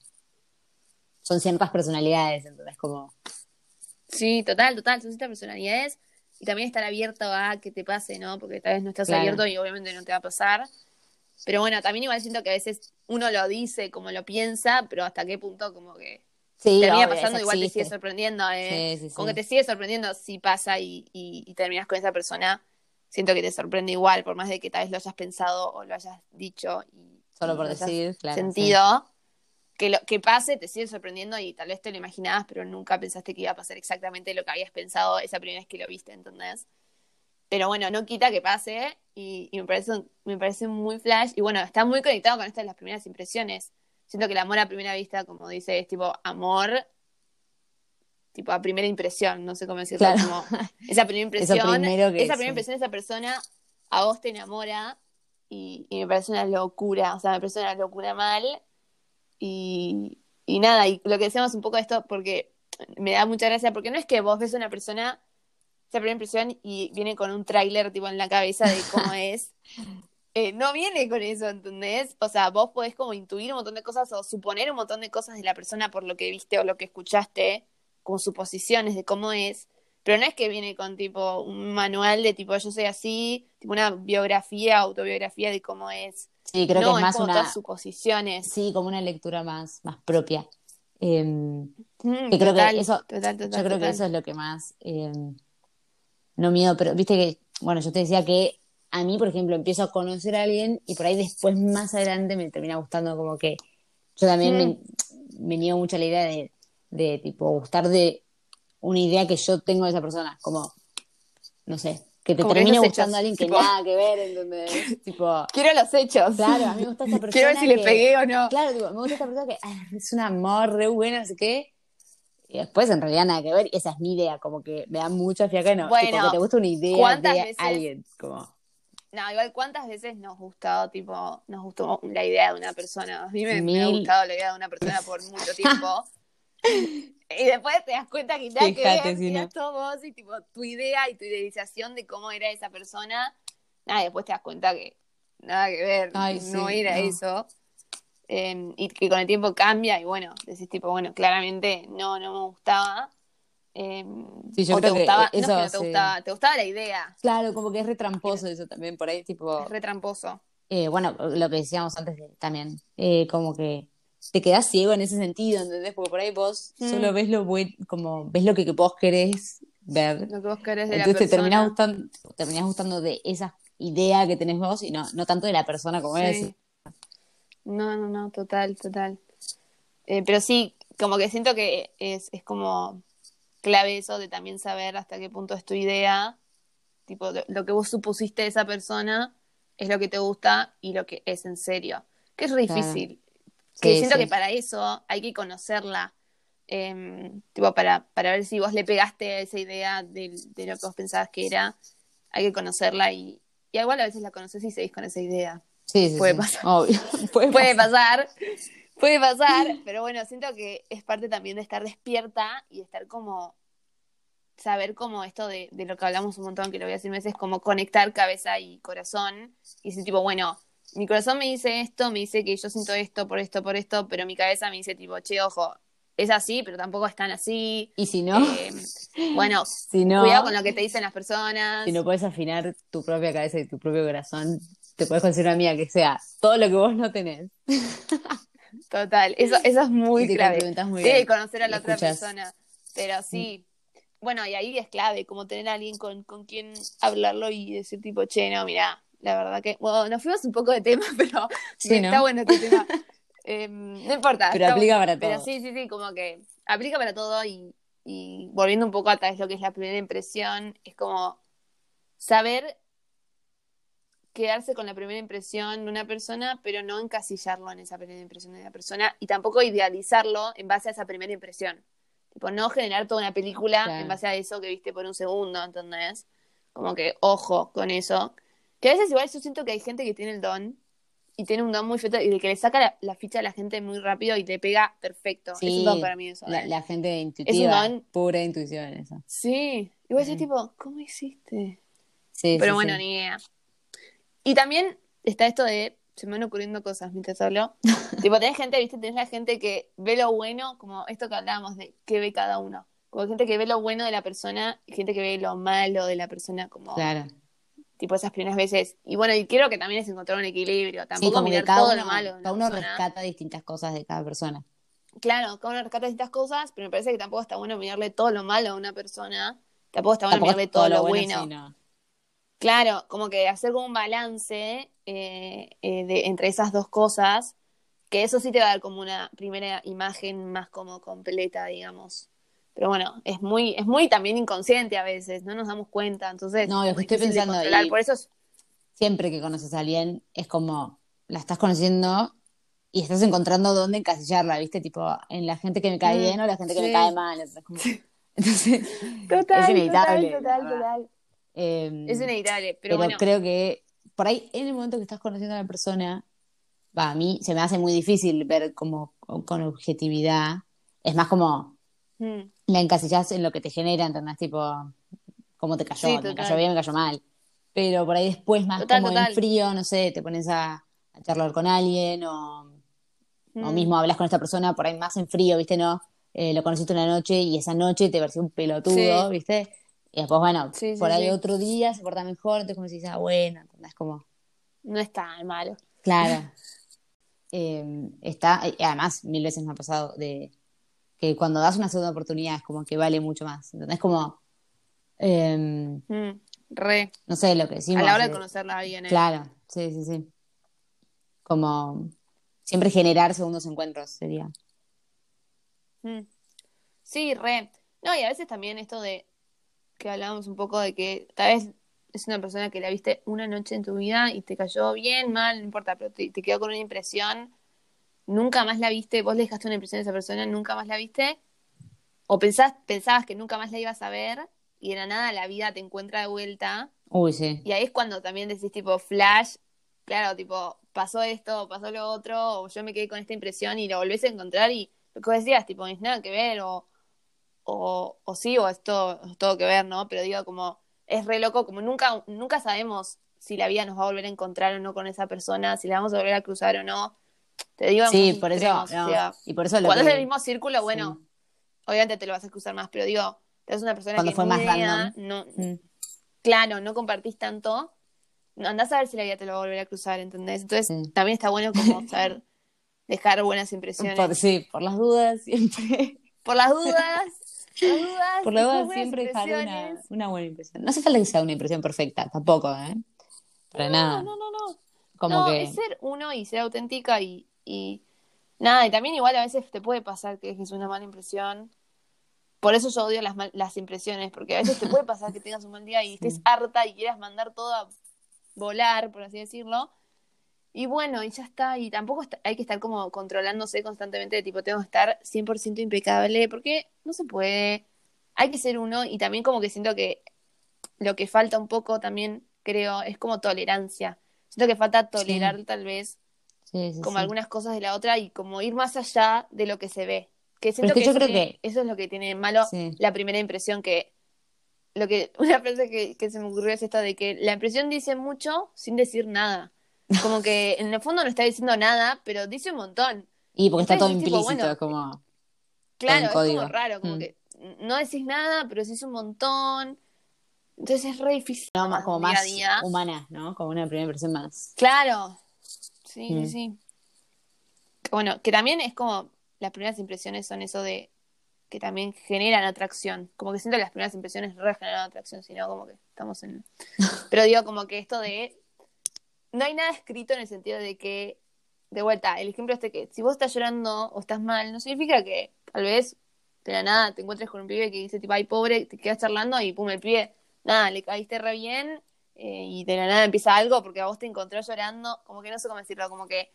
son ciertas personalidades, ¿entendés? Como, Sí, total, total, son ciertas personalidades y también estar abierto a que te pase, ¿no? Porque tal vez no estás Claro. abierto y obviamente no te va a pasar. Pero bueno, también igual siento que a veces uno lo dice como lo piensa, pero hasta qué punto como que sí, termina obvio, pasando igual te sigue sorprendiendo, ¿eh? Sí, sí, sí. Como que te sigue sorprendiendo si pasa y, y, y terminas con esa persona, siento que te sorprende igual, por más de que tal vez lo hayas pensado o lo hayas dicho y Solo por decir, claro. sentido. Que lo que pase te sigue sorprendiendo y tal vez te lo imaginabas, pero nunca pensaste que iba a pasar exactamente lo que habías pensado esa primera vez que lo viste, ¿entendés? Pero bueno, no quita que pase y, y me, parece, me parece muy flash. Y bueno, está muy conectado con esto de las primeras impresiones. Siento que el amor a primera vista, como dice, es tipo amor, tipo a primera impresión, no sé cómo decirlo. Claro. Como esa primera [LAUGHS] impresión, esa primera impresión de esa persona a vos te enamora y, y me parece una locura, o sea, me parece una locura mal. Y, y nada, y lo que decíamos un poco de esto, porque me da mucha gracia porque no es que vos ves a una persona, esa primera impresión, y viene con un tráiler tipo en la cabeza de cómo [LAUGHS] es. Eh, no viene con eso, ¿entendés? O sea, vos podés como intuir un montón de cosas o suponer un montón de cosas de la persona por lo que viste o lo que escuchaste, con suposiciones de cómo es, pero no es que viene con tipo un manual de tipo yo soy así, tipo una biografía, autobiografía de cómo es. Sí, creo no, que es más como una. todas suposiciones. Sí, como una lectura más, más propia. Eh, Mm, que creo total, que eso, total, total, yo creo que eso es lo que más eh, no miedo, pero viste que, bueno, yo te decía que a mí, por ejemplo, empiezo a conocer a alguien y por ahí después, más adelante, me termina gustando como que yo también me, me niego mucho a la idea de, de, tipo, gustar de una idea que yo tengo de esa persona, como, no sé, que te que termine gustando a alguien que tipo- nada que ver, ¿entendés? [LAUGHS] tipo, Quiero los hechos. claro, a mí me gusta esta persona [LAUGHS] Quiero ver si le que- pegué o no. Claro, digo, me gusta esta persona que es un amor re buena, no sé qué. Y después en realidad nada que ver, y esa es mi idea, como que me da mucha fiaca, no, Bueno, tipo, que te gusta una idea ¿cuántas de veces- alguien, como, No, igual cuántas veces nos gustó, tipo, nos gustó la idea de una persona. A mí me, me ha gustado la idea de una persona por mucho tiempo. [LAUGHS] y después te das cuenta que nada que ver, si no. todo vos y tipo tu idea y tu idealización de cómo era esa persona. Nada, y después te das cuenta que nada que ver, Ay, no sí, era no. eso. Eh, y que con el tiempo cambia y bueno, decís tipo, bueno, claramente no, no me gustaba. Eh, Sí, yo o te gustaba, no es eso que no te sí. gustaba, te gustaba la idea, claro, como que es re tramposo eso también, por ahí, tipo, es re tramposo. eh, bueno, lo que decíamos antes de- también, eh, como que te quedás ciego en ese sentido, ¿entendés? Porque por ahí vos Mm. solo ves lo bueno, como ves lo que, que vos querés ver, Lo que vos querés de entonces la te persona. terminás gustando, terminás gustando de esa idea que tenés vos y no, no tanto de la persona como es. Sí. No, no, no, total, total. Eh, pero sí, como que siento que es, es como clave eso de también saber hasta qué punto es tu idea, tipo, lo, lo que vos supusiste de esa persona es lo que te gusta y lo que es en serio. Que es re Claro. difícil. Que Sí, siento sí. que para eso hay que conocerla. em, tipo, para, para ver si vos le pegaste a esa idea de, de lo que vos pensabas que era, hay que conocerla y, y igual a veces la conoces y seguís con esa idea. Sí, sí, Puede sí. pasar. Obvio. [LAUGHS] [LAUGHS] Puede, Puede pasar. pasar, puede pasar, [LAUGHS] pero bueno, siento que es parte también de estar despierta y estar como, saber como esto de, de lo que hablamos un montón, que lo voy a decir veces, como conectar cabeza y corazón y decir tipo, bueno, mi corazón me dice esto, me dice que yo siento esto por esto, por esto, pero mi cabeza me dice tipo, che, ojo, es así, pero tampoco es tan así. Y si no, Eh, bueno, [LAUGHS] si no, cuidado con lo que te dicen las personas. si no puedes afinar tu propia cabeza y tu propio corazón, te puedes conseguir una amiga que sea todo lo que vos no tenés. [LAUGHS] Total, eso, eso es muy te clave. Sí, conocer a la otra escuchás. persona. Pero sí. Bueno, y ahí es clave, como tener a alguien con, con quien hablarlo y decir tipo, che, no, mira, la verdad que, bueno, nos fuimos un poco de tema, [LAUGHS] pero Sí, está ¿no? bueno este tema. [LAUGHS] Em, no importa. Pero aplica bueno. para Pero todo. sí, sí, sí, como que aplica para todo y, y volviendo un poco a tal vez lo que es la primera impresión, es como saber quedarse con la primera impresión de una persona, pero no encasillarlo en esa primera impresión de la persona y tampoco idealizarlo en base a esa primera impresión. Tipo, no generar toda una película Claro. en base a eso que viste por un segundo, ¿entendés? Como que ojo con eso. Que a veces igual yo siento que hay gente que tiene el don y tiene un don muy feto y de que le saca la, la ficha a la gente muy rápido y te pega perfecto. Sí, es un don para mí eso. La, ¿eh? la gente intuitiva, don. pura intuición eso. Sí. Y vos Mm. tipo, ¿cómo hiciste? Sí, Pero sí, bueno, sí. ni idea. Y también está esto de, se me van ocurriendo cosas mientras hablo. [LAUGHS] tipo, tenés gente, viste, tenés la gente que ve lo bueno, como esto que hablábamos de qué ve cada uno. Como gente que ve lo bueno de la persona y gente que ve lo malo de la persona, como Claro. Tipo esas primeras veces. Y bueno, y creo que también es encontrar un equilibrio. Sí, Tampoco como que mirar cada todo uno, lo malo cada uno persona. rescata distintas cosas de cada persona. Claro, cada uno rescata distintas cosas, pero me parece que tampoco está bueno mirarle todo lo malo a una persona. Tampoco está bueno Tampoco mirarle todo, lo bueno. sí, no. Claro, como que hacer como un balance eh, eh, de, entre esas dos cosas, que eso sí te va a dar como una primera imagen más como completa, digamos. Pero bueno, es muy, es muy también inconsciente a veces, no nos damos cuenta, entonces No, lo que estoy pensando y- Por eso es- Siempre que conoces a alguien, es como la estás conociendo y estás encontrando dónde encasillarla, ¿viste? Tipo, en la gente que me cae Mm, bien o la gente que me cae mal. [LAUGHS] Entonces, como- entonces, [LAUGHS] total, es inevitable. total, total, total. Eh, Es inevitable, pero, pero bueno, creo que por ahí, en el momento que estás conociendo a la persona, va, a mí se me hace muy difícil ver como con, con objetividad. Es más como, mm, la encasillas en lo que te genera, ¿entendés? Tipo, cómo te cayó, Sí, me cayó bien, me cayó mal. Pero por ahí después, más Total, como total. en frío, no sé, te pones a, a charlar con alguien o, o Mm. mismo hablas con esta persona, por ahí más en frío, ¿viste? No, Eh, lo conociste una noche y esa noche te pareció un pelotudo, Sí. ¿viste? Y después, bueno, Sí, por ahí otro día se porta mejor, entonces como decís, ah, bueno, ¿entendés? Como, No es tan malo. claro. [LAUGHS] Eh, está, y además, mil veces me ha pasado de que cuando das una segunda oportunidad es como que vale mucho más, ¿entendés? Como, eh, Mm, Re. no sé, lo que decimos. a la hora de eh, conocerla bien. ¿eh? Claro, sí, sí, sí. Como siempre generar segundos encuentros sería. Mm. Sí, re. No, y a veces también esto de que hablábamos un poco de que tal vez es una persona que la viste una noche en tu vida y te cayó bien, mal, no importa, pero te, te quedó con una impresión, nunca más la viste, vos le dejaste una impresión a esa persona, nunca más la viste, o pensás, pensabas que nunca más la ibas a ver y de la nada la vida te encuentra de vuelta Uy, sí. y ahí es cuando también decís tipo flash, claro, tipo pasó esto, pasó lo otro, o yo me quedé con esta impresión y lo volvés a encontrar y lo que vos decías, tipo, no es nada que ver, o, o, o sí, o es todo, es todo que ver, ¿no? Pero digo, como, es re loco, como nunca, nunca sabemos si la vida nos va a volver a encontrar o no con esa persona, si la vamos a volver a cruzar o no. Te digo, Sí, por eso, no, o sea, y por eso lo cuando que- es el mismo círculo, bueno, sí. obviamente te lo vas a cruzar más, pero digo, te una persona Cuando que fue más idea, random. no, Mm. claro, no compartís tanto, andás a ver si la vida te lo va a volver a cruzar, ¿entendés? Entonces también está bueno como saber dejar buenas impresiones. Por, sí, por las dudas siempre. Por las dudas, por las dudas, Por las dudas siempre dejar una, una buena impresión. No hace falta que sea una impresión perfecta, tampoco, ¿eh? Para nada. No, no, no, no. Como no, que es ser uno y ser auténtica y, y nada, y también igual a veces te puede pasar que dejes una mala impresión. Por eso yo odio las, mal- las impresiones, porque a veces te puede pasar que tengas un mal día y estés harta y quieras mandar todo a volar, por así decirlo. Y bueno, y ya está, y tampoco está- hay que estar como controlándose constantemente, de tipo, tengo que estar 100% impecable, porque no se puede. Hay que ser uno y también como que siento que lo que falta un poco también, creo, es como tolerancia. Siento que falta tolerar tal vez sí, sí, como algunas cosas de la otra y como ir más allá de lo que se ve. Que siento es que yo eso, creo tiene- que- eso es lo que tiene malo la primera impresión que lo que [LAUGHS] una frase que, que se me ocurrió es esta de que la impresión dice mucho sin decir nada. Como que [LAUGHS] en el fondo no está diciendo nada, pero dice un montón. Y porque está todo tipo, implícito, bueno, es como. Claro, es como raro, como Mm. que no decís nada, pero decís un montón. Entonces es re difícil. No, como más día. humana, ¿no? Como una primera impresión más. Claro. Sí, Mm. sí, Bueno, que también es como las primeras impresiones son eso de que también generan atracción. Como que siento que las primeras impresiones re generan atracción, sino como que estamos en. [LAUGHS] Pero digo, como que esto de. No hay nada escrito en el sentido de que. De vuelta, el ejemplo este que si vos estás llorando o estás mal, no significa que tal vez de la nada te encuentres con un pibe que dice tipo, ay pobre, te quedas charlando y pum, el pibe, nada, le caíste re bien eh, y de la nada empieza algo porque a vos te encontró llorando, como que no sé cómo decirlo, como que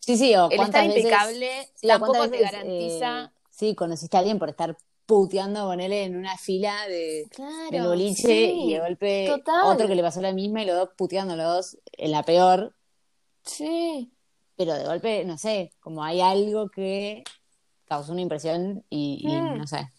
Sí, sí, o veces. impecable sí, tampoco te veces, garantiza. eh, sí, conociste a alguien por estar puteando con él en una fila de, Claro, del boliche sí, y de golpe total. otro que le pasó la misma y los dos puteando los dos en la peor. Sí, Pero de golpe, no sé, como hay algo que causó una impresión y, y Mm. no sé.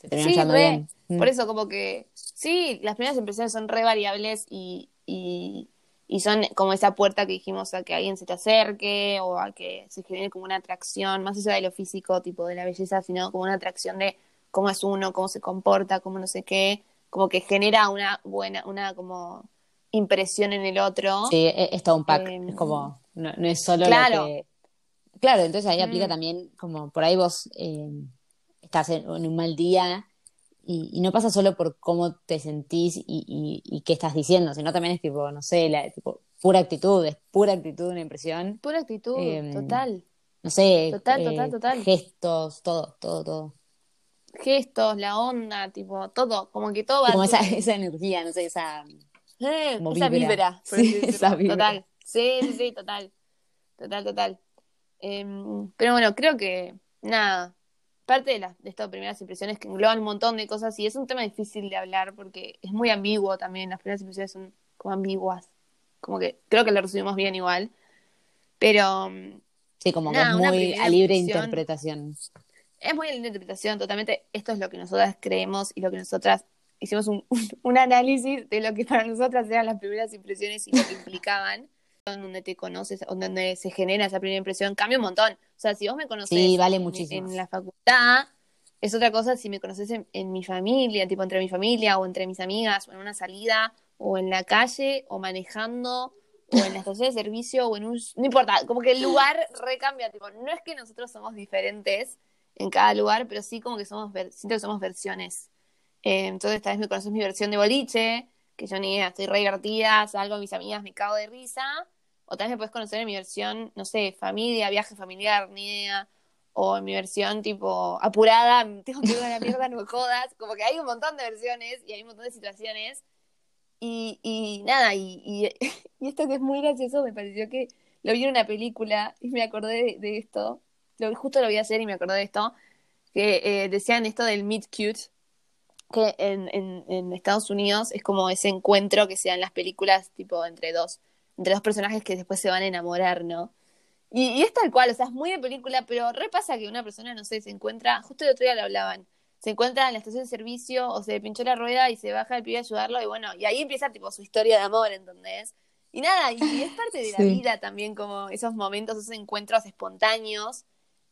Se terminó sí, re. bien. Mm. Por eso, como que sí, las primeras impresiones son re variables y, y, y son como esa puerta que dijimos a que alguien se te acerque o a que se genere como una atracción, más allá de lo físico, tipo de la belleza, sino como una atracción de cómo es uno, cómo se comporta, cómo no sé qué, como que genera una buena, una como impresión en el otro. Sí, es, es todo un pack. Em, es como, no, no es solo claro. lo que. Claro, entonces ahí aplica Mm. también, como por ahí vos eh, estás en, en un mal día y, y no pasa solo por cómo te sentís y, y, y qué estás diciendo, sino también es tipo, no sé, la, tipo, pura actitud, es pura actitud, una impresión. Pura actitud, Em, total. No sé, Total, eh, total, total. gestos, todo, todo, todo. Gestos, la onda, tipo, todo, como que todo va Como esa, esa energía, no sé, esa. Eh, Como esa vibra. Sí, esa vibra. Total. Sí, sí, sí, total. Total, total. Em, pero bueno, creo que, nada, parte de, las de estas primeras impresiones que engloban un montón de cosas y es un tema difícil de hablar porque es muy ambiguo también. Las primeras impresiones son como ambiguas. Como que creo que lo resumimos bien igual. Pero, mm, Sí, como Nada, que es muy a libre interpretación. es muy linda interpretación, totalmente. Esto es lo que nosotras creemos y lo que nosotras hicimos un, [LAUGHS] un, análisis de lo que para nosotras eran las primeras impresiones y lo que implicaban. Donde te conoces, donde se genera esa primera impresión, cambia un montón. O sea, si vos me Sí, vale en, la facultad, es otra cosa si me conoces en, en mi familia, tipo entre mi familia o entre mis amigas, o en una salida, o en la calle, o manejando, o en la [LAUGHS] estación de servicio, o en un... No importa, como que el lugar recambia, tipo, no es que nosotros somos diferentes en cada lugar, pero sí como que somos, siento que somos versiones. Eh, entonces tal vez me conoces mi versión de boliche, que yo ni idea, estoy re divertida, salgo con mis amigas, me cago de risa, o tal vez me puedes conocer en mi versión, no sé, familia, viaje familiar, ni idea, o en mi versión tipo apurada, [LAUGHS] tengo que ir a la mierda, no me jodas, como que hay un montón de versiones y hay un montón de situaciones. Y, y nada, y, y, [LAUGHS] esto que es muy gracioso, me pareció que lo vi en una película y me acordé de, esto, lo, justo lo a hacer y me acordé de esto, que eh, decían esto del meet cute, que en, en, en Estados Unidos es como ese encuentro que se da en las películas tipo entre dos, entre dos personajes que después se van a enamorar, ¿no? Y, y es tal cual, o sea, es muy de película, pero repasa que una persona, no sé, se encuentra, justo el otro día lo hablaban, se encuentra en la estación de servicio o se pinchó la rueda y se baja el pibe a ayudarlo y bueno, y ahí empieza tipo su historia de amor, ¿entendés? Y nada, y, y es parte de la [LAUGHS] Sí. vida también como esos momentos, esos encuentros espontáneos,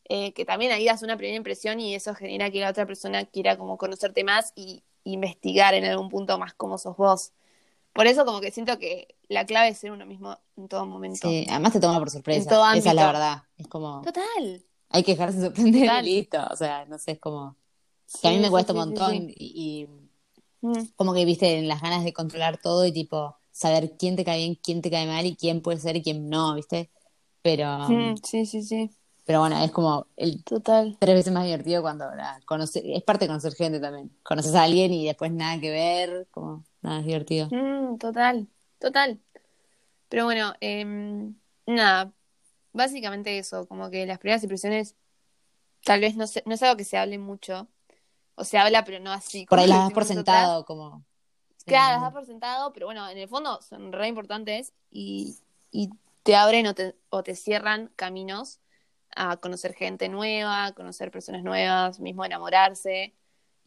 eh, que también ahí das una primera impresión y eso genera que la otra persona quiera como conocerte más y investigar en algún punto más cómo sos vos. Por eso como que siento que la clave es ser uno mismo en todo momento. Sí, además te toma por sorpresa. En todo Esa es la verdad. Es como, Total. hay que dejarse sorprender Total. y listo. O sea, no sé, es como. Que a mí me sí, cuesta sí, un montón y, y Mm, como que viste en las ganas de controlar todo y tipo saber quién te cae bien, quién te cae mal y quién puede ser y quién no, ¿viste? Pero, mm, sí, sí, sí. pero bueno, es como el Total. tres veces más divertido cuando la conoce, es parte de conocer gente también. Conoces a alguien y después nada que ver, como nada, es divertido. Mm, total, total. Pero bueno, em, nada, básicamente eso, como que las primeras impresiones tal vez no, se- no es algo que se hable mucho, o se habla pero no así. Por ahí las das por sentado, como. Claro, las sí. das por sentado, pero bueno, en el fondo son re importantes y, y te abren o te, o te cierran caminos a conocer gente nueva, a conocer personas nuevas, mismo enamorarse.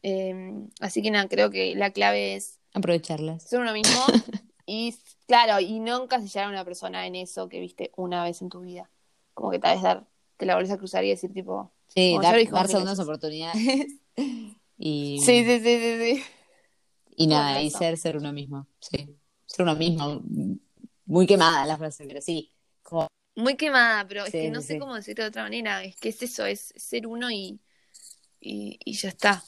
Em, así que nada, creo que la clave es Aprovecharlas. ser uno mismo [LAUGHS] y, claro, y no encasillar a una persona en eso que viste una vez en tu vida. Como que tal vez dar, te la volvés a cruzar y decir tipo, Sí, dar, dar segundas oportunidades. [LAUGHS] Y, sí, sí, sí, sí, sí. y nada, y ser, ser uno mismo. Sí. Ser uno mismo. Muy quemada la frase, pero sí. Como, Muy quemada, pero es que no sí, sé cómo decirlo de otra manera. Es que es eso, es ser uno y, y, y ya está.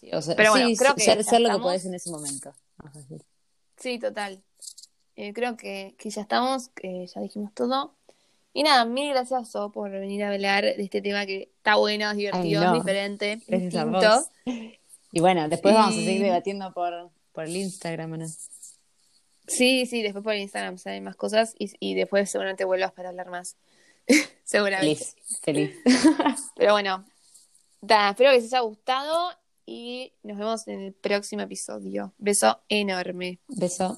Sí, o sea, Pero bueno, sí, creo que ser, lo que podés en ese momento. Sí, total. Eh, creo que, que ya estamos, que ya dijimos todo. Y nada, mil gracias So, por venir a hablar de este tema que está bueno, es divertido, no. es diferente, distinto. Y bueno, después vamos a seguir debatiendo por, por el Instagram, ¿no? Sí, sí, después por Instagram salen más cosas y, y después seguramente vuelvas para hablar más. [LAUGHS] seguramente. Feliz, feliz. [LAUGHS] Pero bueno, nada, espero que les haya gustado y nos vemos en el próximo episodio. Beso enorme. Beso.